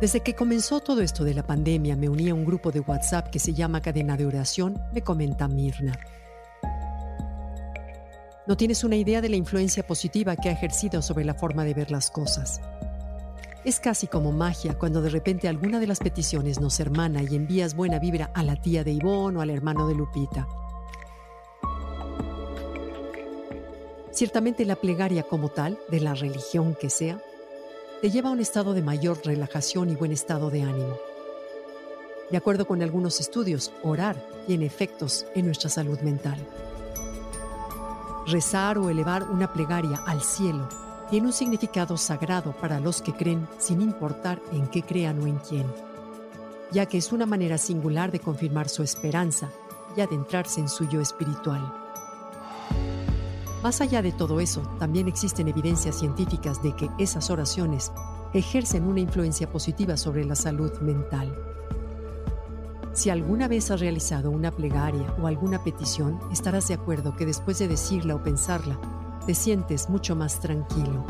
Desde que comenzó todo esto de la pandemia, me uní a un grupo de WhatsApp que se llama Cadena de Oración, me comenta Mirna. No tienes una idea de la influencia positiva que ha ejercido sobre la forma de ver las cosas. Es casi como magia cuando de repente alguna de las peticiones nos hermana y envías buena vibra a la tía de Ivonne o al hermano de Lupita. Ciertamente la plegaria como tal, de la religión que sea, te lleva a un estado de mayor relajación y buen estado de ánimo. De acuerdo con algunos estudios, orar tiene efectos en nuestra salud mental. Rezar o elevar una plegaria al cielo tiene un significado sagrado para los que creen sin importar en qué crean o en quién, ya que es una manera singular de confirmar su esperanza y adentrarse en su yo espiritual. Más allá de todo eso, también existen evidencias científicas de que esas oraciones ejercen una influencia positiva sobre la salud mental. Si alguna vez has realizado una plegaria o alguna petición, estarás de acuerdo que después de decirla o pensarla, te sientes mucho más tranquilo.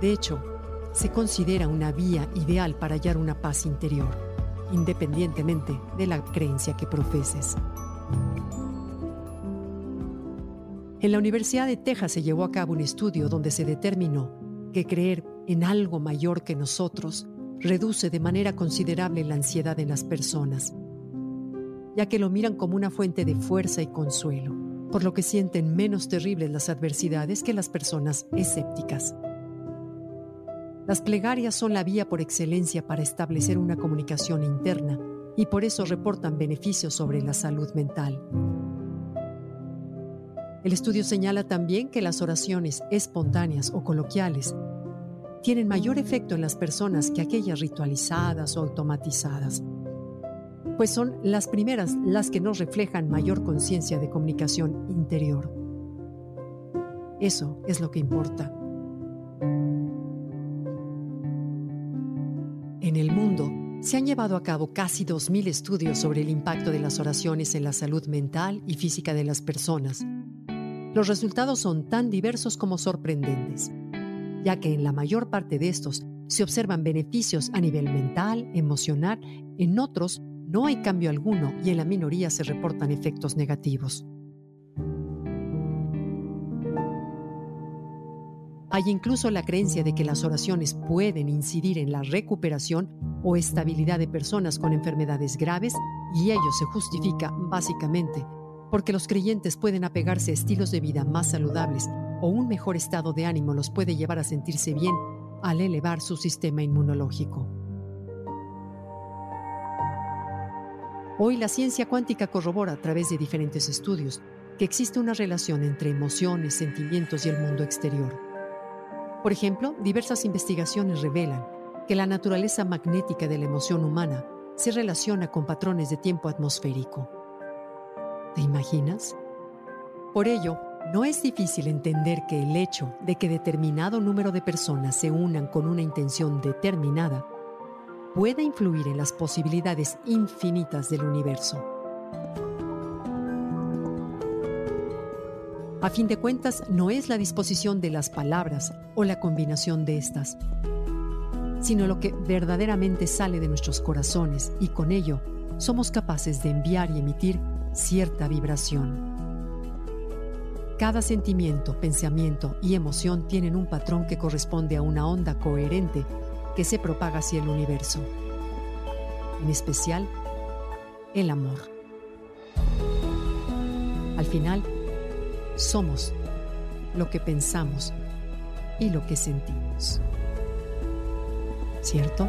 De hecho, se considera una vía ideal para hallar una paz interior, independientemente de la creencia que profeses. En la Universidad de Texas se llevó a cabo un estudio donde se determinó que creer en algo mayor que nosotros reduce de manera considerable la ansiedad en las personas, ya que lo miran como una fuente de fuerza y consuelo, por lo que sienten menos terribles las adversidades que las personas escépticas. Las plegarias son la vía por excelencia para establecer una comunicación interna y por eso reportan beneficios sobre la salud mental. El estudio señala también que las oraciones espontáneas o coloquiales tienen mayor efecto en las personas que aquellas ritualizadas o automatizadas, pues son las primeras las que nos reflejan mayor conciencia de comunicación interior. Eso es lo que importa. En el mundo, se han llevado a cabo casi 2.000 estudios sobre el impacto de las oraciones en la salud mental y física de las personas los resultados son tan diversos como sorprendentes, ya que en la mayor parte de estos se observan beneficios a nivel mental, emocional, en otros no hay cambio alguno y en la minoría se reportan efectos negativos. Hay incluso la creencia de que las oraciones pueden incidir en la recuperación o estabilidad de personas con enfermedades graves y ello se justifica básicamente porque los creyentes pueden apegarse a estilos de vida más saludables o un mejor estado de ánimo los puede llevar a sentirse bien al elevar su sistema inmunológico. Hoy la ciencia cuántica corrobora a través de diferentes estudios que existe una relación entre emociones, sentimientos y el mundo exterior. Por ejemplo, diversas investigaciones revelan que la naturaleza magnética de la emoción humana se relaciona con patrones de tiempo atmosférico. ¿Te imaginas? Por ello, no es difícil entender que el hecho de que determinado número de personas se unan con una intención determinada puede influir en las posibilidades infinitas del universo. A fin de cuentas, no es la disposición de las palabras o la combinación de estas, sino lo que verdaderamente sale de nuestros corazones y con ello somos capaces de enviar y emitir cierta vibración. Cada sentimiento, pensamiento y emoción tienen un patrón que corresponde a una onda coherente que se propaga hacia el universo. En especial, el amor. Al final, somos lo que pensamos y lo que sentimos. ¿Cierto?